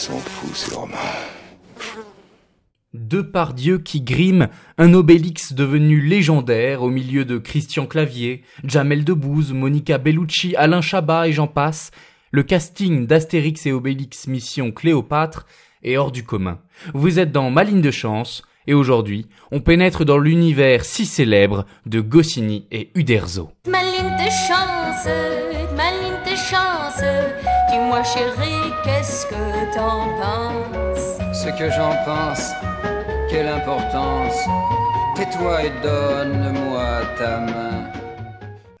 sont fous, ces Romains. Deux par Dieu qui griment un Obélix devenu légendaire au milieu de Christian Clavier, Jamel Debbouze, Monica Bellucci, Alain Chabat et j'en passe, le casting d'Astérix et Obélix Mission Cléopâtre est hors du commun. Vous êtes dans Ma ligne de chance, et aujourd'hui, on pénètre dans l'univers si célèbre de Goscinny et Uderzo. Ma ligne de chance, dis-moi chérie, qu'est-ce que t'en penses? Ce que j'en pense, quelle importance, tais-toi et donne-moi ta main.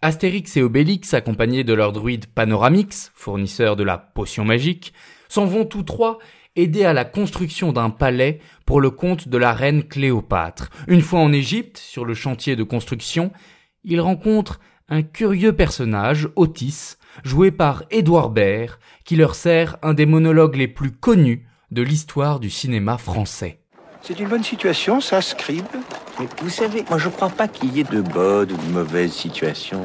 Astérix et Obélix, accompagnés de leur druide Panoramix, fournisseur de la potion magique, s'en vont tous trois aider à la construction d'un palais pour le compte de la reine Cléopâtre. Une fois en Égypte, sur le chantier de construction, ils rencontrent un curieux personnage, Otis, joué par Édouard Baird, qui leur sert un des monologues les plus connus de l'histoire du cinéma français. C'est une bonne situation, ça, Scribe Mais vous savez, moi je crois pas qu'il y ait de bonnes ou de mauvaises situations.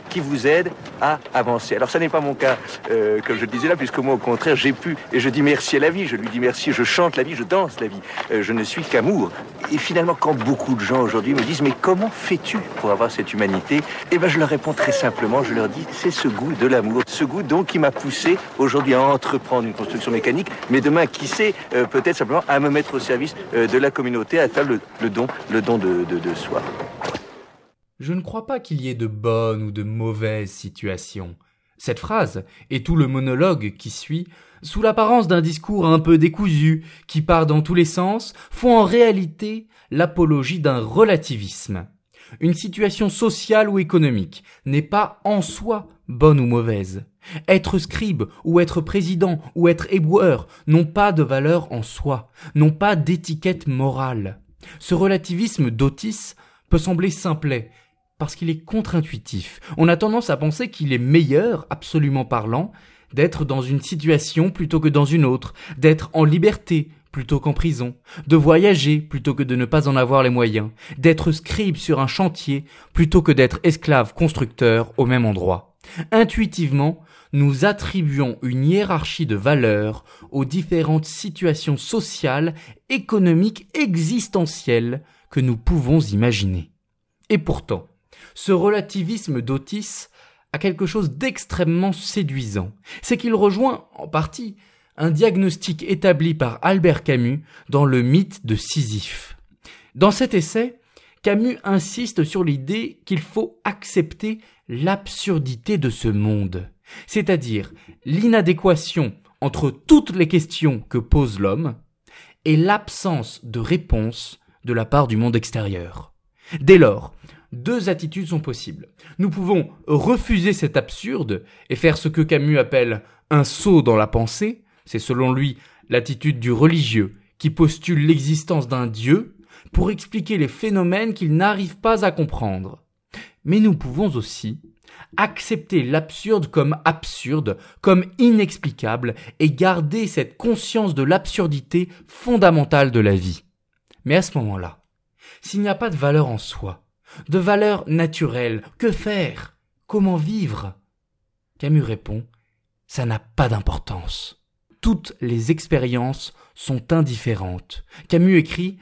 qui vous aide à avancer. Alors ça n'est pas mon cas, euh, comme je le disais là, puisque moi au contraire j'ai pu, et je dis merci à la vie, je lui dis merci, je chante la vie, je danse la vie, Euh, je ne suis qu'amour. Et finalement quand beaucoup de gens aujourd'hui me disent mais comment fais-tu pour avoir cette humanité? Eh ben je leur réponds très simplement, je leur dis c'est ce goût de l'amour, ce goût donc qui m'a poussé aujourd'hui à entreprendre une construction mécanique, mais demain qui sait euh, peut-être simplement à me mettre au service de la communauté, à faire le, don, le don de soi. Je ne crois pas qu'il y ait de bonnes ou de mauvaises situations. Cette phrase, et tout le monologue qui suit, sous l'apparence d'un discours un peu décousu, qui part dans tous les sens, font en réalité l'apologie d'un relativisme. Une situation sociale ou économique n'est pas en soi bonne ou mauvaise. Être scribe ou être président ou être éboueur n'ont pas de valeur en soi, n'ont pas d'étiquette morale. Ce relativisme d'Otis peut sembler simplet, parce qu'il est contre-intuitif. On a tendance à penser qu'il est meilleur, absolument parlant, d'être dans une situation plutôt que dans une autre, d'être en liberté plutôt qu'en prison, de voyager plutôt que de ne pas en avoir les moyens, d'être scribe sur un chantier plutôt que d'être esclave constructeur au même endroit. Intuitivement, nous attribuons une hiérarchie de valeurs aux différentes situations sociales, économiques, existentielles que nous pouvons imaginer. Et pourtant, ce relativisme d'Otis a quelque chose d'extrêmement séduisant. C'est qu'il rejoint, en partie, un diagnostic établi par Albert Camus dans le mythe de Sisyphe. Dans cet essai, Camus insiste sur l'idée qu'il faut accepter l'absurdité de ce monde, c'est-à-dire l'inadéquation entre toutes les questions que pose l'homme et l'absence de réponse de la part du monde extérieur. Dès lors, deux attitudes sont possibles. Nous pouvons refuser cet absurde et faire ce que Camus appelle un saut dans la pensée, c'est selon lui l'attitude du religieux qui postule l'existence d'un Dieu pour expliquer les phénomènes qu'il n'arrive pas à comprendre. Mais nous pouvons aussi accepter l'absurde comme absurde, comme inexplicable, et garder cette conscience de l'absurdité fondamentale de la vie. Mais à ce moment-là, s'il n'y a pas de valeur en soi, de valeur naturelle, que faire? Comment vivre? Camus répond, ça n'a pas d'importance. Toutes les expériences sont indifférentes. Camus écrit,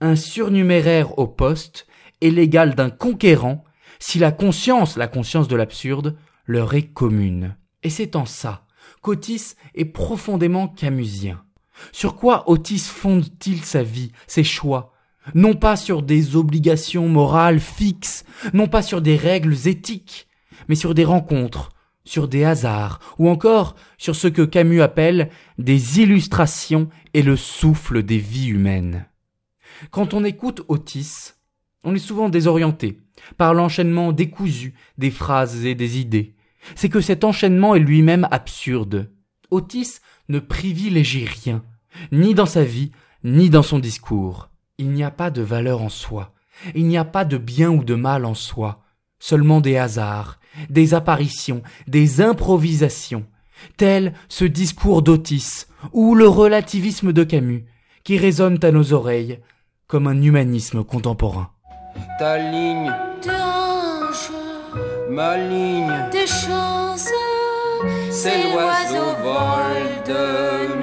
un surnuméraire au poste est l'égal d'un conquérant si la conscience, la conscience de l'absurde, leur est commune. Et c'est en ça qu'Otis est profondément camusien. Sur quoi Otis fonde-t-il sa vie, ses choix? Non pas sur des obligations morales fixes, non pas sur des règles éthiques, mais sur des rencontres, sur des hasards, ou encore sur ce que Camus appelle des illustrations et le souffle des vies humaines. Quand on écoute Otis, on est souvent désorienté par l'enchaînement décousu des phrases et des idées. C'est que cet enchaînement est lui-même absurde. Otis ne privilégie rien, ni dans sa vie, ni dans son discours. Il n'y a pas de valeur en soi, il n'y a pas de bien ou de mal en soi. seulement des hasards, des apparitions, des improvisations, tel ce discours d'Otis ou le relativisme de Camus, qui résonnent à nos oreilles comme un humanisme contemporain. Ta ligne, ma ligne, tes chances, c'est l'oiseau vol de